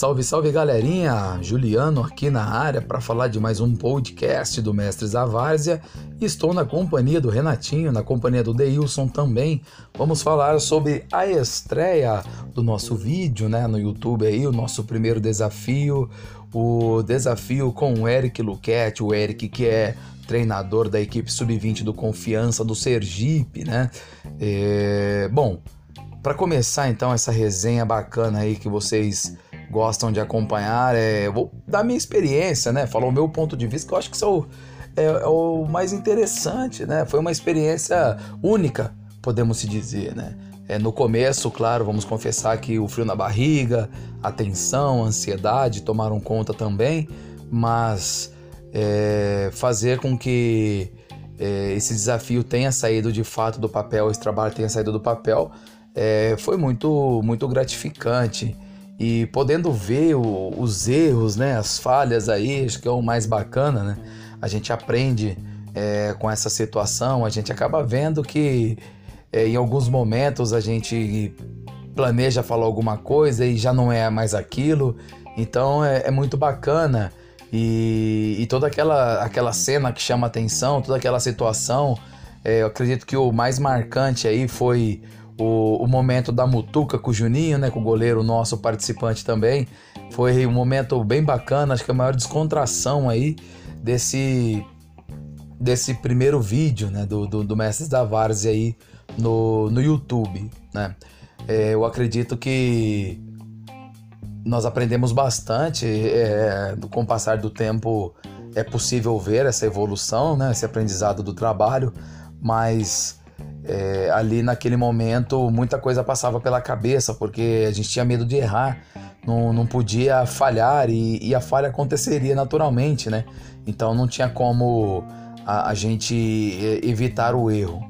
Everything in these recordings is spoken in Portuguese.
Salve, salve galerinha! Juliano aqui na área para falar de mais um podcast do Mestres da Várzea. Estou na companhia do Renatinho, na companhia do Deilson também. Vamos falar sobre a estreia do nosso vídeo né, no YouTube aí, o nosso primeiro desafio, o desafio com o Eric Luquete, o Eric que é treinador da equipe sub-20 do Confiança do Sergipe, né? É... Bom, para começar então essa resenha bacana aí que vocês gostam de acompanhar. É, eu vou dar minha experiência, né? Falar o meu ponto de vista, que eu acho que isso é, é, é o mais interessante, né? Foi uma experiência única, podemos se dizer, né? É, no começo, claro, vamos confessar que o frio na barriga, a tensão, a ansiedade tomaram conta também, mas é, fazer com que é, esse desafio tenha saído de fato do papel, esse trabalho tenha saído do papel, é, foi muito, muito gratificante e podendo ver o, os erros, né, as falhas aí, acho que é o mais bacana, né? A gente aprende é, com essa situação, a gente acaba vendo que é, em alguns momentos a gente planeja falar alguma coisa e já não é mais aquilo, então é, é muito bacana e, e, toda aquela, aquela cena que chama atenção, toda aquela situação, é, eu acredito que o mais marcante aí foi o, o momento da mutuca com o Juninho, né, com o goleiro nosso participante também. Foi um momento bem bacana, acho que a maior descontração aí desse desse primeiro vídeo, né, do, do, do Mestres da Várzea aí no, no YouTube, né. É, eu acredito que nós aprendemos bastante é, com o passar do tempo é possível ver essa evolução, né, esse aprendizado do trabalho, mas é, ali naquele momento muita coisa passava pela cabeça, porque a gente tinha medo de errar, não, não podia falhar e, e a falha aconteceria naturalmente, né? Então não tinha como a, a gente evitar o erro.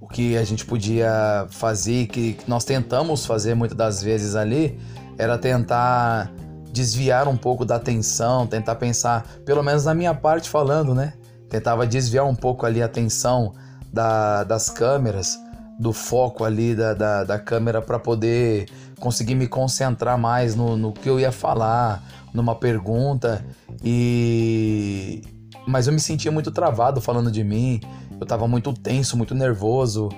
O que a gente podia fazer, que nós tentamos fazer muitas das vezes ali, era tentar desviar um pouco da atenção, tentar pensar, pelo menos na minha parte falando, né? Tentava desviar um pouco ali a atenção da, das câmeras, do foco ali da, da, da câmera para poder conseguir me concentrar mais no, no que eu ia falar, numa pergunta e mas eu me sentia muito travado falando de mim. Eu estava muito tenso, muito nervoso.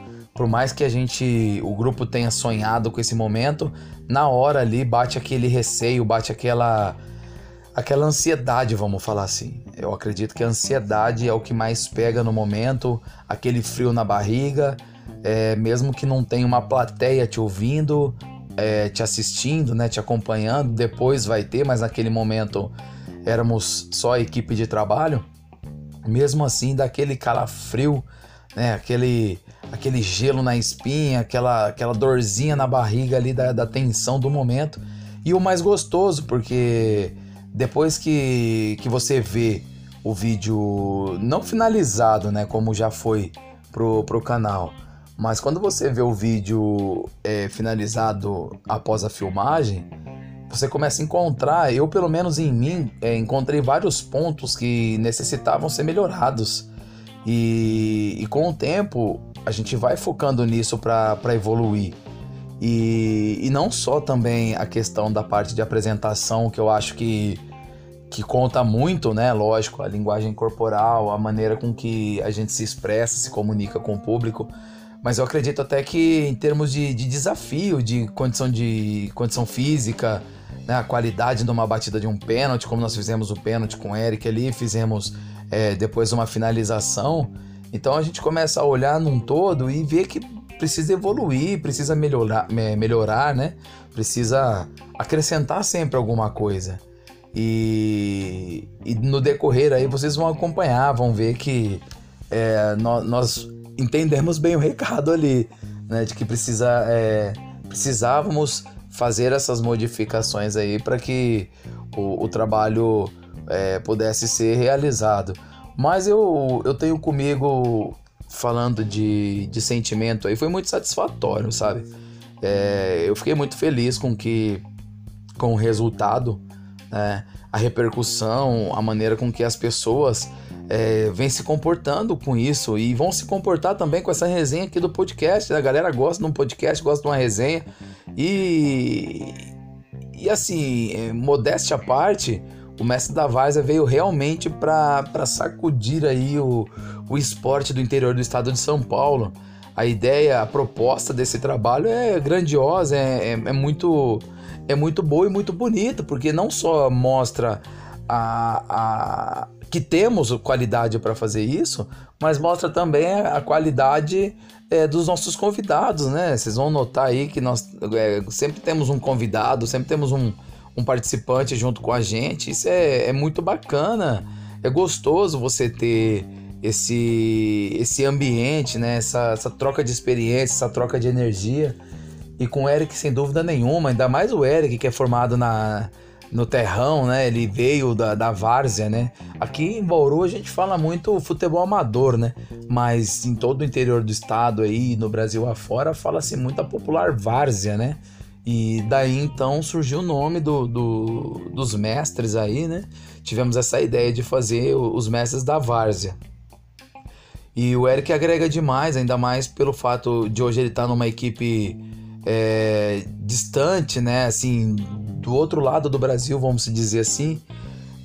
Por mais que a gente, o grupo tenha sonhado com esse momento, na hora ali bate aquele receio, bate aquela aquela ansiedade, vamos falar assim. Eu acredito que a ansiedade é o que mais pega no momento, aquele frio na barriga, é, mesmo que não tenha uma plateia te ouvindo, é, te assistindo, né, te acompanhando, depois vai ter, mas naquele momento éramos só equipe de trabalho. Mesmo assim, daquele calafrio, né, aquele, aquele gelo na espinha, aquela, aquela dorzinha na barriga ali da, da tensão do momento. E o mais gostoso, porque depois que, que você vê o vídeo não finalizado, né, como já foi pro, pro canal, mas quando você vê o vídeo é, finalizado após a filmagem, você começa a encontrar, eu pelo menos em mim, é, encontrei vários pontos que necessitavam ser melhorados. E, e com o tempo, a gente vai focando nisso para evoluir. E, e não só também a questão da parte de apresentação, que eu acho que, que conta muito, né? Lógico, a linguagem corporal, a maneira com que a gente se expressa, se comunica com o público. Mas eu acredito até que em termos de, de desafio, de condição, de condição física, né, a qualidade de uma batida de um pênalti, como nós fizemos o pênalti com o Eric ali, fizemos é, depois uma finalização. Então a gente começa a olhar num todo e ver que precisa evoluir, precisa melhorar, melhorar, né? Precisa acrescentar sempre alguma coisa. E, e no decorrer aí vocês vão acompanhar, vão ver que é, nós, nós, entendemos bem o recado ali, né? De que precisa, é, precisávamos fazer essas modificações aí para que o, o trabalho é, pudesse ser realizado. Mas eu, eu tenho comigo falando de, de sentimento aí, foi muito satisfatório, sabe? É, eu fiquei muito feliz com que com o resultado, né? a repercussão, a maneira com que as pessoas é, vem se comportando com isso e vão se comportar também com essa resenha aqui do podcast. Né? A galera gosta de um podcast, gosta de uma resenha e, e assim, é, modéstia à parte, o mestre da Várzea veio realmente para sacudir aí o, o esporte do interior do estado de São Paulo. A ideia, a proposta desse trabalho é grandiosa, é, é, é muito é muito boa e muito bonita, porque não só mostra a, a que temos qualidade para fazer isso, mas mostra também a qualidade é, dos nossos convidados, né? Vocês vão notar aí que nós é, sempre temos um convidado, sempre temos um, um participante junto com a gente. Isso é, é muito bacana, é gostoso você ter esse, esse ambiente, né? Essa, essa troca de experiência, essa troca de energia. E com o Eric, sem dúvida nenhuma, ainda mais o Eric, que é formado na, no terrão, né? Ele veio da, da várzea, né? Aqui em Bauru a gente fala muito futebol amador, né? Mas em todo o interior do estado aí, no Brasil afora, fala-se muito a popular várzea, né? E daí então surgiu o nome do, do, dos mestres aí, né? Tivemos essa ideia de fazer os mestres da várzea. E o Eric agrega demais, ainda mais pelo fato de hoje ele estar tá numa equipe é, distante, né? Assim, do outro lado do Brasil, vamos dizer assim,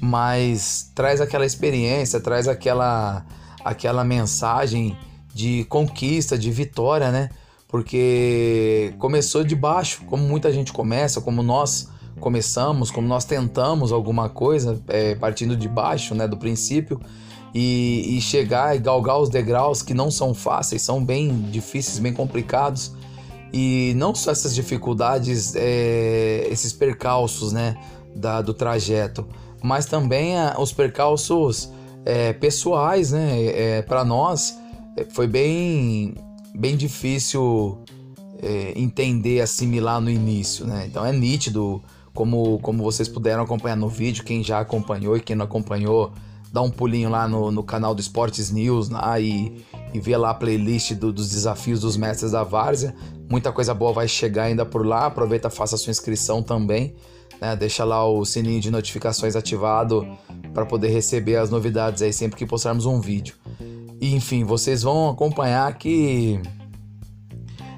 mas traz aquela experiência, traz aquela aquela mensagem de conquista, de vitória, né? Porque começou de baixo, como muita gente começa, como nós começamos, como nós tentamos alguma coisa, é, partindo de baixo, né, do princípio, e, e chegar e galgar os degraus que não são fáceis, são bem difíceis, bem complicados e não só essas dificuldades, é, esses percalços né, da, do trajeto, mas também a, os percalços é, pessoais, né? É, Para nós é, foi bem, bem difícil é, entender, assimilar no início, né? Então é nítido, como, como vocês puderam acompanhar no vídeo, quem já acompanhou e quem não acompanhou, dá um pulinho lá no, no canal do Esportes News lá e, e vê lá a playlist do, dos desafios dos mestres da Várzea. Muita coisa boa vai chegar ainda por lá. Aproveita, faça a sua inscrição também. Né? Deixa lá o sininho de notificações ativado para poder receber as novidades aí sempre que postarmos um vídeo. Enfim, vocês vão acompanhar que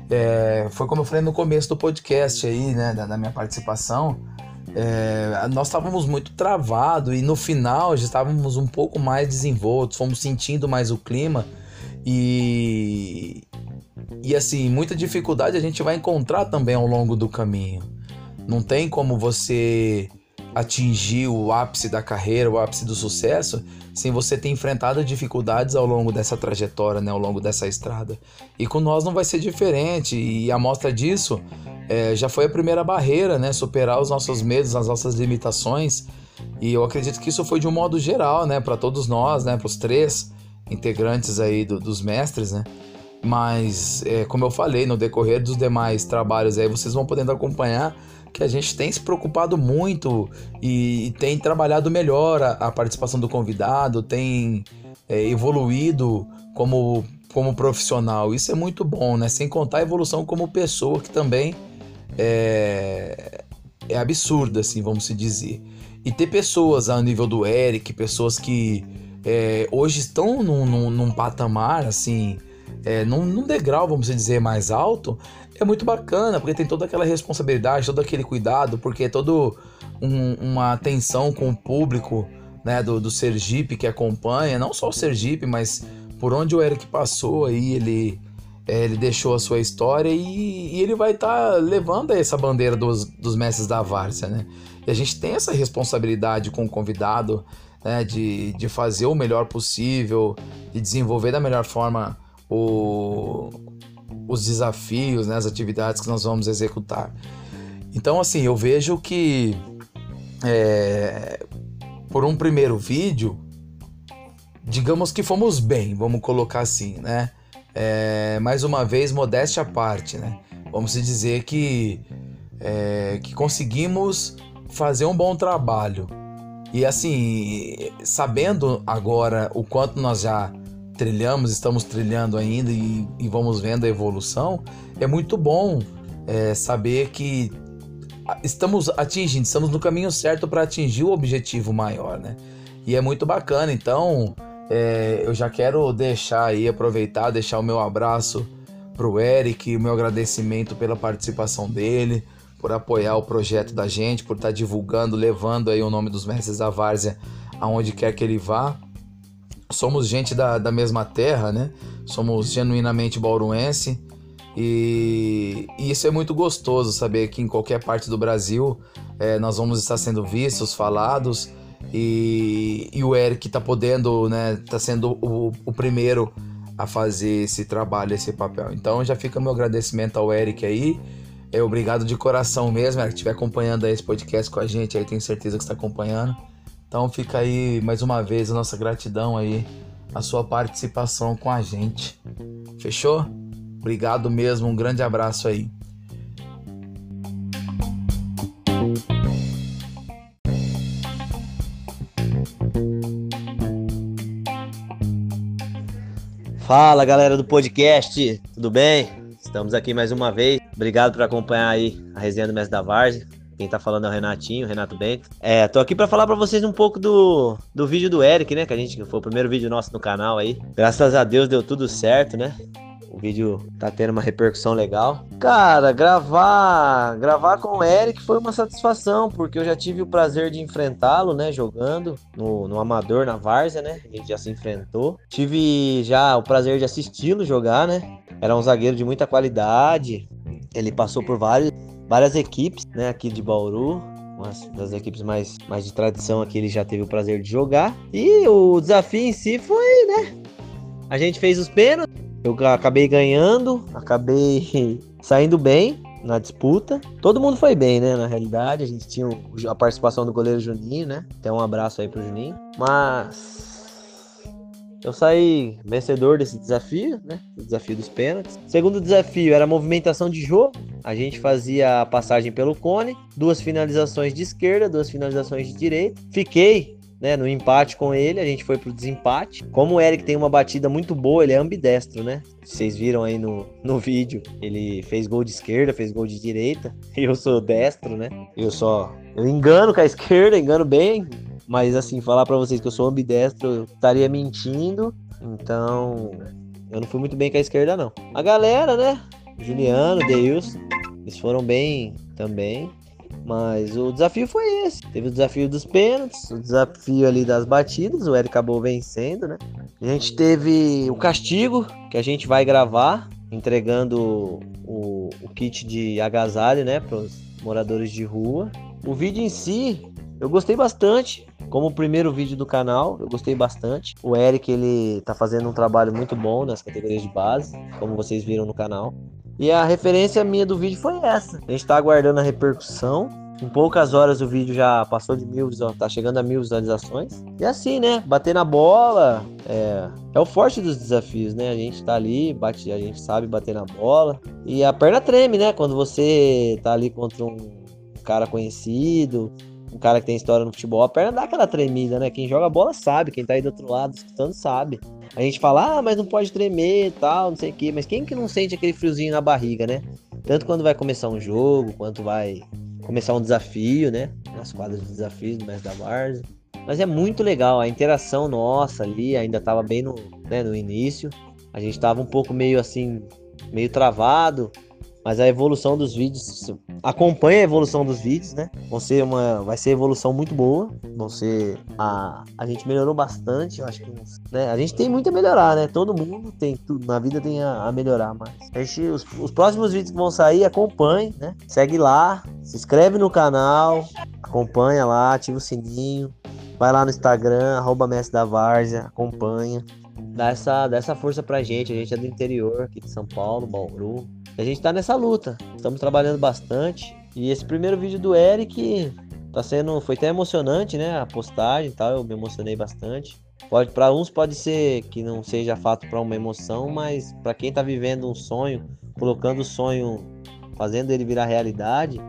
é, foi como eu falei no começo do podcast aí, né, da, da minha participação. É, nós estávamos muito travados e no final já estávamos um pouco mais desenvoltos, fomos sentindo mais o clima e, e assim, muita dificuldade a gente vai encontrar também ao longo do caminho. Não tem como você atingir o ápice da carreira, o ápice do sucesso, sem você ter enfrentado dificuldades ao longo dessa trajetória, né, ao longo dessa estrada. E com nós não vai ser diferente. E a mostra disso é, já foi a primeira barreira, né, superar os nossos medos, as nossas limitações. E eu acredito que isso foi de um modo geral, né, para todos nós, né, para os três integrantes aí do, dos mestres, né. Mas, é, como eu falei, no decorrer dos demais trabalhos aí, vocês vão podendo acompanhar que a gente tem se preocupado muito e, e tem trabalhado melhor a, a, participação do convidado, tem é, evoluído como, como profissional. Isso é muito bom, né? Sem contar a evolução como pessoa, que também é, é absurda, assim, vamos se dizer. E ter pessoas ao nível do Eric, pessoas que é, hoje estão num, num, num patamar, assim, é, num, num, degrau, vamos dizer, mais alto, é muito bacana, porque tem toda aquela responsabilidade, todo aquele cuidado, porque é todo um, uma atenção com o público né, do, do Sergipe que acompanha, não só o Sergipe, mas por onde o Eric passou aí, ele, é, ele deixou a sua história e, e ele vai estar tá levando essa bandeira dos, dos mestres da Várzea, né? E a gente tem essa responsabilidade com o convidado, né, de, de fazer o melhor possível, de desenvolver da melhor forma o, os desafios, né, as atividades que nós vamos executar. Então, assim, eu vejo que é, por um primeiro vídeo, digamos que fomos bem, vamos colocar assim, né? É, mais uma vez, modéstia à parte, né? Vamos dizer que, é, que conseguimos fazer um bom trabalho. E assim, sabendo agora o quanto nós já trilhamos, estamos trilhando ainda e, e vamos vendo a evolução, é muito bom é, saber que estamos atingindo, estamos no caminho certo para atingir o objetivo maior, né? E é muito bacana. Então, É, eu já quero deixar aí, aproveitar, deixar o meu abraço pro Eric, o meu agradecimento pela participação dele, por apoiar o projeto da gente, por estar tá divulgando, levando aí o nome dos mestres da Várzea aonde quer que ele vá. Somos gente da, da mesma terra, né? Somos genuinamente bauruense. E, e isso é muito gostoso saber que em qualquer parte do Brasil é, nós vamos estar sendo vistos, falados. E, e o Eric está podendo, né? Tá sendo o, o primeiro a fazer esse trabalho, esse papel. Então já fica meu agradecimento ao Eric aí. É, obrigado de coração mesmo, Eric, estiver acompanhando esse podcast com a gente, aí tenho certeza que está acompanhando. Então fica aí mais uma vez a nossa gratidão aí, a sua participação com a gente. Fechou? Obrigado mesmo, um grande abraço aí. Fala galera do podcast, tudo bem? Estamos aqui mais uma vez. Obrigado por acompanhar aí a resenha do Mestre da Várzea. Quem tá falando é o Renatinho, Renato Bento. É, tô aqui para falar para vocês um pouco do, do vídeo do Eric, né? Que a gente foi o primeiro vídeo nosso no canal aí. Graças a Deus deu tudo certo, né? O vídeo tá tendo uma repercussão legal. Cara, gravar, gravar com o Eric foi uma satisfação, porque eu já tive o prazer de enfrentá-lo, né, jogando no, no amador na Várzea, né? A gente já se enfrentou. Tive já o prazer de assisti-lo jogar, né? Era um zagueiro de muita qualidade. Ele passou por vários várias equipes, né, aqui de Bauru, umas das equipes mais, mais de tradição aqui, ele já teve o prazer de jogar. E o desafio em si foi, né, a gente fez os pênaltis, eu acabei ganhando, acabei saindo bem na disputa. Todo mundo foi bem, né? Na realidade, a gente tinha a participação do goleiro Juninho, né? Até um abraço aí pro Juninho. Mas eu saí vencedor desse desafio, né? O desafio dos pênaltis. Segundo desafio era movimentação de jogo. A gente fazia a passagem pelo cone, duas finalizações de esquerda, duas finalizações de direita. Fiquei né, no empate com ele, a gente foi pro desempate. Como o Eric tem uma batida muito boa, ele é ambidestro, né? Vocês viram aí no, no vídeo, ele fez gol de esquerda, fez gol de direita. Eu sou destro, né? Eu só eu engano com a esquerda, engano bem, mas assim, falar para vocês que eu sou ambidestro, eu estaria mentindo. Então, eu não fui muito bem com a esquerda, não. A galera, né? Juliano, Deilson, eles foram bem também. Mas o desafio foi esse. Teve o desafio dos pênaltis, o desafio ali das batidas, o Eric acabou vencendo, né? A gente teve o castigo, que a gente vai gravar, entregando o, o kit de agasalho, né, para os moradores de rua. O vídeo em si, eu gostei bastante. Como o primeiro vídeo do canal, eu gostei bastante. O Eric, ele tá fazendo um trabalho muito bom nas categorias de base, como vocês viram no canal. E a referência minha do vídeo foi essa. A gente tá aguardando a repercussão. Em poucas horas o vídeo já passou de mil visualizações, tá chegando a mil visualizações. E assim, né? Bater na bola é, é o forte dos desafios, né? A gente tá ali, bate, a gente sabe bater na bola. E a perna treme, né? Quando você tá ali contra um cara conhecido, um cara que tem história no futebol, a perna dá aquela tremida, né? Quem joga bola sabe, quem tá aí do outro lado escutando sabe. A gente fala, ah, mas não pode tremer e tal, não sei o quê. Mas quem que não sente aquele friozinho na barriga, né? Tanto quando vai começar um jogo, quanto vai começar um desafio, né? Nas quadras de desafios do Mestre da Várzea. Mas é muito legal, a interação nossa ali ainda tava bem no, né, no início. A gente tava um pouco meio assim, meio travado, mas a evolução dos vídeos acompanha a evolução dos vídeos, né? Vão ser uma, vai ser evolução muito boa. Vão ser a, a gente melhorou bastante, acho que, né? A gente tem muito a melhorar, né? Todo mundo tem tudo na vida tem a, a melhorar, mas a gente, os, os próximos vídeos que vão sair, acompanhe, né? Segue lá, se inscreve no canal, acompanha lá, ativa o sininho, vai lá no Instagram, arroba Mestre da Várzea, acompanha. Dá essa, dá essa força pra gente, a gente é do interior aqui de São Paulo, Bauru. A gente tá nessa luta. Estamos trabalhando bastante. E esse primeiro vídeo do Eric tá sendo. Foi até emocionante, né? A postagem e tal. Eu me emocionei bastante. Pode, para uns pode ser que não seja fato para uma emoção, mas para quem tá vivendo um sonho, colocando o sonho, fazendo ele virar realidade,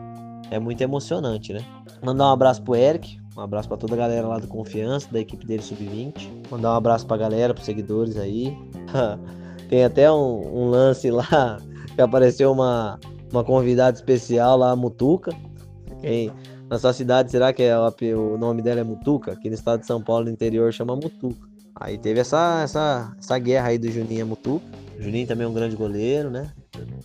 é muito emocionante, né? Mandar um abraço pro Eric, um abraço para toda a galera lá do Confiança, da equipe dele Sub-20. Mandar um abraço pra galera, pros seguidores aí. Tem até um, um lance lá que apareceu uma, uma convidada especial lá, a Mutuca. Quem, na sua cidade, será que é, o nome dela é Mutuca? Aqui no estado de São Paulo, no interior, chama Mutuca. Aí teve essa, essa, essa guerra aí do Juninho Mutu. O Juninho também é um grande goleiro, né?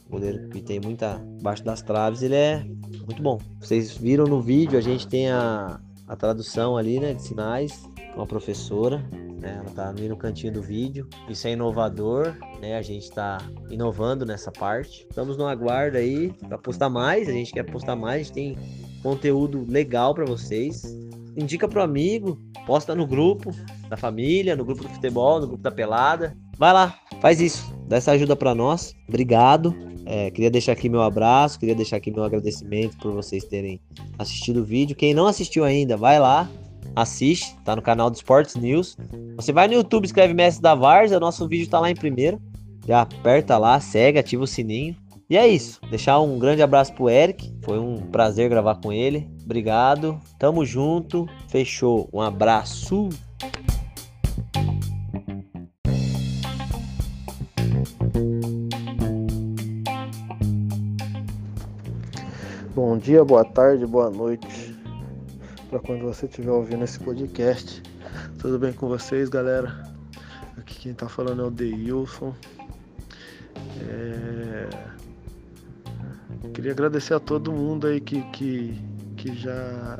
Goleiro que tem muita baixo das traves, ele é muito bom. Vocês viram no vídeo, a gente tem a, a tradução ali, né, de sinais, com a professora, né? Ela tá ali no cantinho do vídeo. Isso é inovador, né? A gente tá inovando nessa parte. Estamos no aguardo aí para postar mais, a gente quer postar mais, a gente tem conteúdo legal para vocês. Indica pro amigo, posta no grupo da família, no grupo do futebol, no grupo da pelada. Vai lá, faz isso, dá essa ajuda para nós. Obrigado. É, queria deixar aqui meu abraço, queria deixar aqui meu agradecimento por vocês terem assistido o vídeo. Quem não assistiu ainda, vai lá, assiste, tá no canal do Sports News. Você vai no YouTube, escreve Mestre da Varsa, nosso vídeo tá lá em primeiro. Já aperta lá, segue, ativa o sininho. E é isso. Deixar um grande abraço pro Eric. Foi um prazer gravar com ele. Obrigado. Tamo junto. Fechou. Um abraço. Bom dia, boa tarde, boa noite para quando você estiver ouvindo esse podcast. Tudo bem com vocês, galera? Aqui quem tá falando é o Deilson. É... Queria agradecer a todo mundo aí que, que, que já,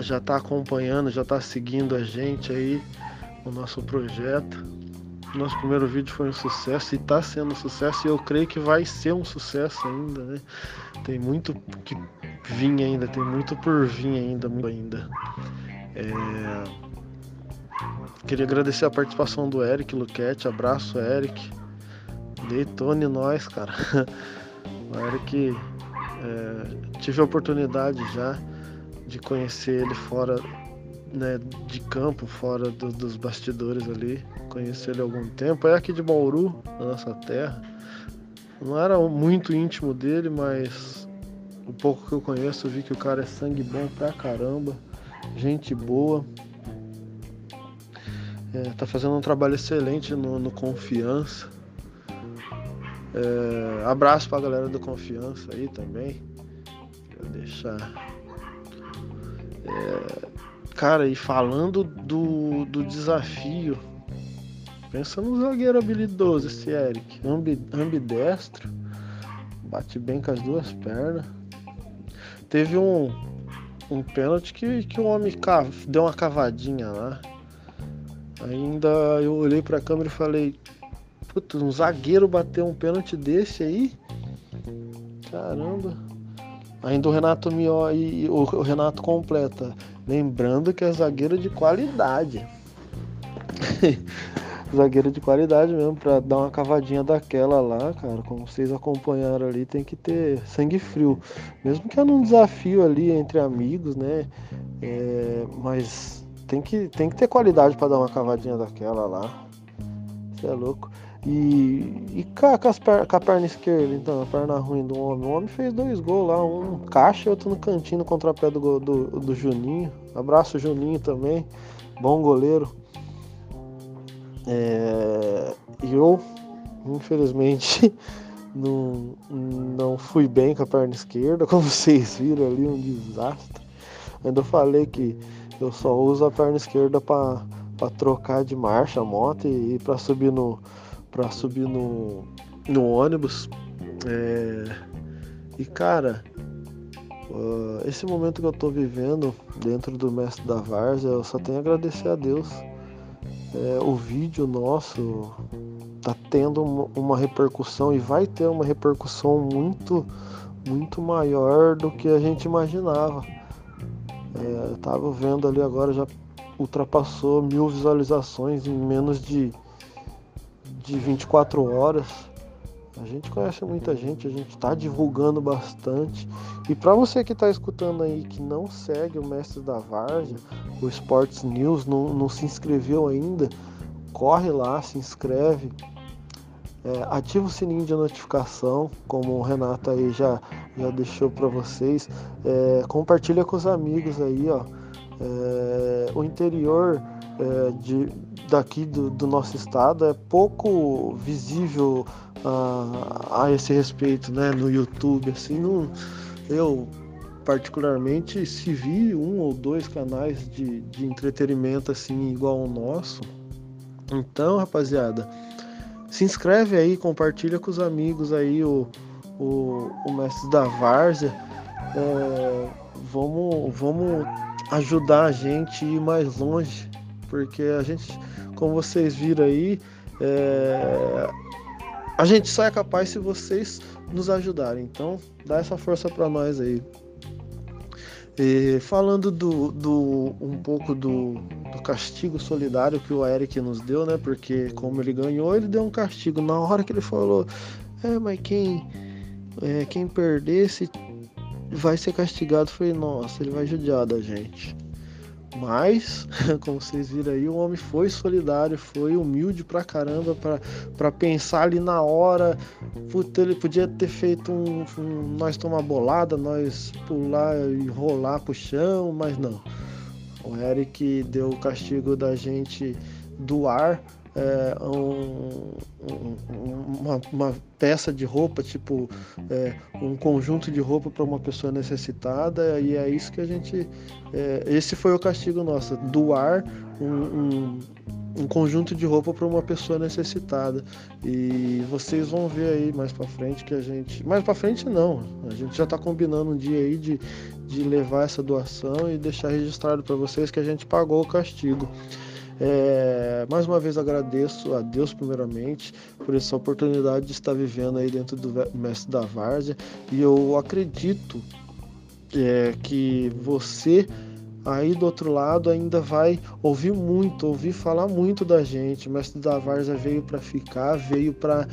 já tá acompanhando, já tá seguindo a gente aí, o nosso projeto. Nosso primeiro vídeo foi um sucesso e está sendo um sucesso e eu creio que vai ser um sucesso ainda, né? Tem muito que vir ainda, tem muito por vir ainda, muito ainda. É... Queria agradecer a participação do Eric Luquete, abraço Eric. Detone nós, cara. O Eric é... tive a oportunidade já de conhecer ele fora né, de campo, fora do, dos bastidores ali. Conheci ele há algum tempo. É aqui de Bauru, na nossa terra. Não era muito íntimo dele, mas o pouco que eu conheço, eu vi que o cara é sangue bom pra caramba, gente boa. É, tá fazendo um trabalho excelente no, no Confiança. É, abraço pra galera do Confiança aí também. Vou deixar. É, cara, e falando do, do desafio, pensa no zagueiro habilidoso esse Eric, ambidestro, bate bem com as duas pernas. Teve um, um pênalti que, que o homem deu uma cavadinha lá. Ainda eu olhei pra câmera e falei, puta, um zagueiro bateu um pênalti desse aí? Caramba. Ainda o Renato Mio e o Renato completa. Lembrando que é zagueiro de qualidade. zagueiro de qualidade mesmo, pra dar uma cavadinha daquela lá, cara. Como vocês acompanharam ali, tem que ter sangue frio. Mesmo que é num desafio ali entre amigos, né? É, mas tem que, tem que ter qualidade para dar uma cavadinha daquela lá. Você é louco. E, e com, a, com a perna esquerda, então, a perna ruim do homem. O homem fez dois gols lá, um caixa e outro no cantinho no contrapé do, do, do Juninho. Abraço Juninho também, bom goleiro. É, eu, infelizmente, não, não fui bem com a perna esquerda, como vocês viram ali, um desastre. Ainda falei que eu só uso a perna esquerda para trocar de marcha a moto e, e para subir no para subir no, no ônibus. É, e cara, uh, esse momento que eu tô vivendo dentro do Mestre da Várzea, eu só tenho a agradecer a Deus. É, o vídeo nosso tá tendo uma repercussão e vai ter uma repercussão muito, muito maior do que a gente imaginava. É, eu tava vendo ali agora, já ultrapassou mil visualizações em menos de de 24 horas. A gente conhece muita gente, a gente está divulgando bastante. E para você que está escutando aí que não segue o Mestre da Várzea, o Sports News, não, não se inscreveu ainda, corre lá, se inscreve. É, ativa o sininho de notificação, como o Renato aí já, já deixou para vocês. É, compartilha com os amigos aí, ó. É, o interior é, de, daqui do, do, nosso estado é pouco visível a, a esse respeito, né? No YouTube, assim, não, eu particularmente se vi um ou dois canais de, de entretenimento assim igual ao nosso, Então, rapaziada, se inscreve aí, compartilha com os amigos aí o, o, o mestre da Várzea. É, vamos, vamos ajudar a gente a ir mais longe, porque a gente, como vocês viram aí, é, a gente só é capaz se vocês nos ajudarem. Então, dá essa força para nós aí. E falando do, do um pouco do, do, castigo solidário que o Eric nos deu, né? Porque como ele ganhou, ele deu um castigo na hora que ele falou, é, mas quem é, quem perdesse vai ser castigado. Falei, nossa, ele vai judiar da gente. Mas, como vocês viram aí, o homem foi solidário, foi humilde pra caramba pra, pensar ali na hora. Puta, ele podia ter feito um, um, nós tomar bolada, nós pular e rolar pro chão, mas não. O Eric deu o castigo da gente doar é, um, uma, uma, peça de roupa, tipo é, um conjunto de roupa para uma pessoa necessitada, e é isso que a gente. É, esse foi o castigo nosso, doar um, um, um conjunto de roupa para uma pessoa necessitada. E vocês vão ver aí mais para frente que a gente. Mais para frente não, a gente já está combinando um dia aí de, de levar essa doação e deixar registrado para vocês que a gente pagou o castigo. É, mais uma vez agradeço a Deus primeiramente por essa oportunidade de estar vivendo aí dentro do mestre da Várzea e eu acredito é, que você aí do outro lado ainda vai ouvir muito, ouvir falar muito da gente. O mestre da Várzea veio para ficar, veio para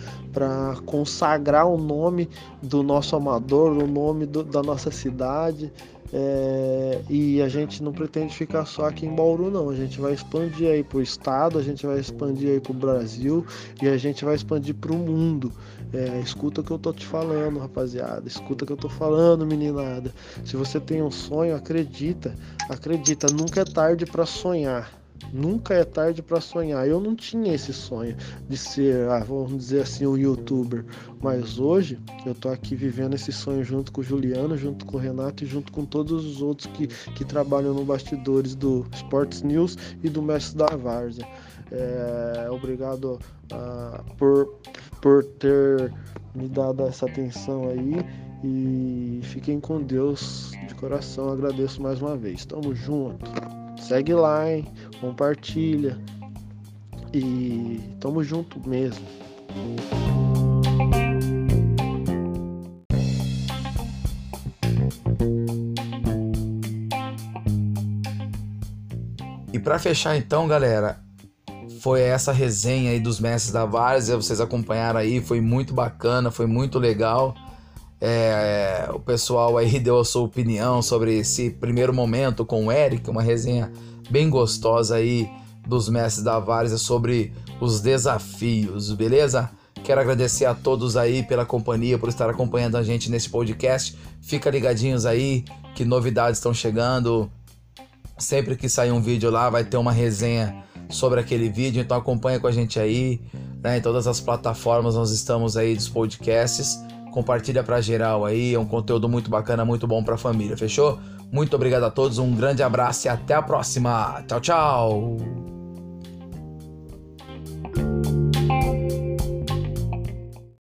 consagrar o nome do nosso amador, o nome do, da nossa cidade. É, e a gente não pretende ficar só aqui em Bauru, não. A gente vai expandir aí para o estado, a gente vai expandir aí para o Brasil e a gente vai expandir para o mundo. É, escuta o que eu tô te falando, rapaziada. Escuta o que eu tô falando, meninada. Se você tem um sonho, acredita. Acredita, nunca é tarde para sonhar. Nunca é tarde para sonhar. Eu não tinha esse sonho de ser, ah, vamos dizer assim, um youtuber. Mas hoje eu tô aqui vivendo esse sonho junto com o Juliano, junto com o Renato e junto com todos os outros que, que trabalham no bastidores do Sports News e do Mestre da Várzea. É, obrigado ah, por, por ter me dado essa atenção aí e fiquem com Deus de coração. Agradeço mais uma vez. Tamo junto. Segue lá, hein? Compartilha. E tamo junto mesmo. E para fechar então, galera, foi essa resenha aí dos mestres da Várzea, vocês acompanharam aí, foi muito bacana, foi muito legal. É, o pessoal aí deu a sua opinião sobre esse primeiro momento com o Eric, uma resenha bem gostosa aí dos mestres da Várzea sobre os desafios, beleza? Quero agradecer a todos aí pela companhia, por estar acompanhando a gente nesse podcast. Fica ligadinhos aí que novidades estão chegando. Sempre que sair um vídeo lá, vai ter uma resenha sobre aquele vídeo, então acompanha com a gente aí, né? Em todas as plataformas nós estamos aí dos podcasts compartilha para geral aí, é um conteúdo muito bacana, muito bom para família, fechou? Muito obrigado a todos, um grande abraço e até a próxima. Tchau, tchau.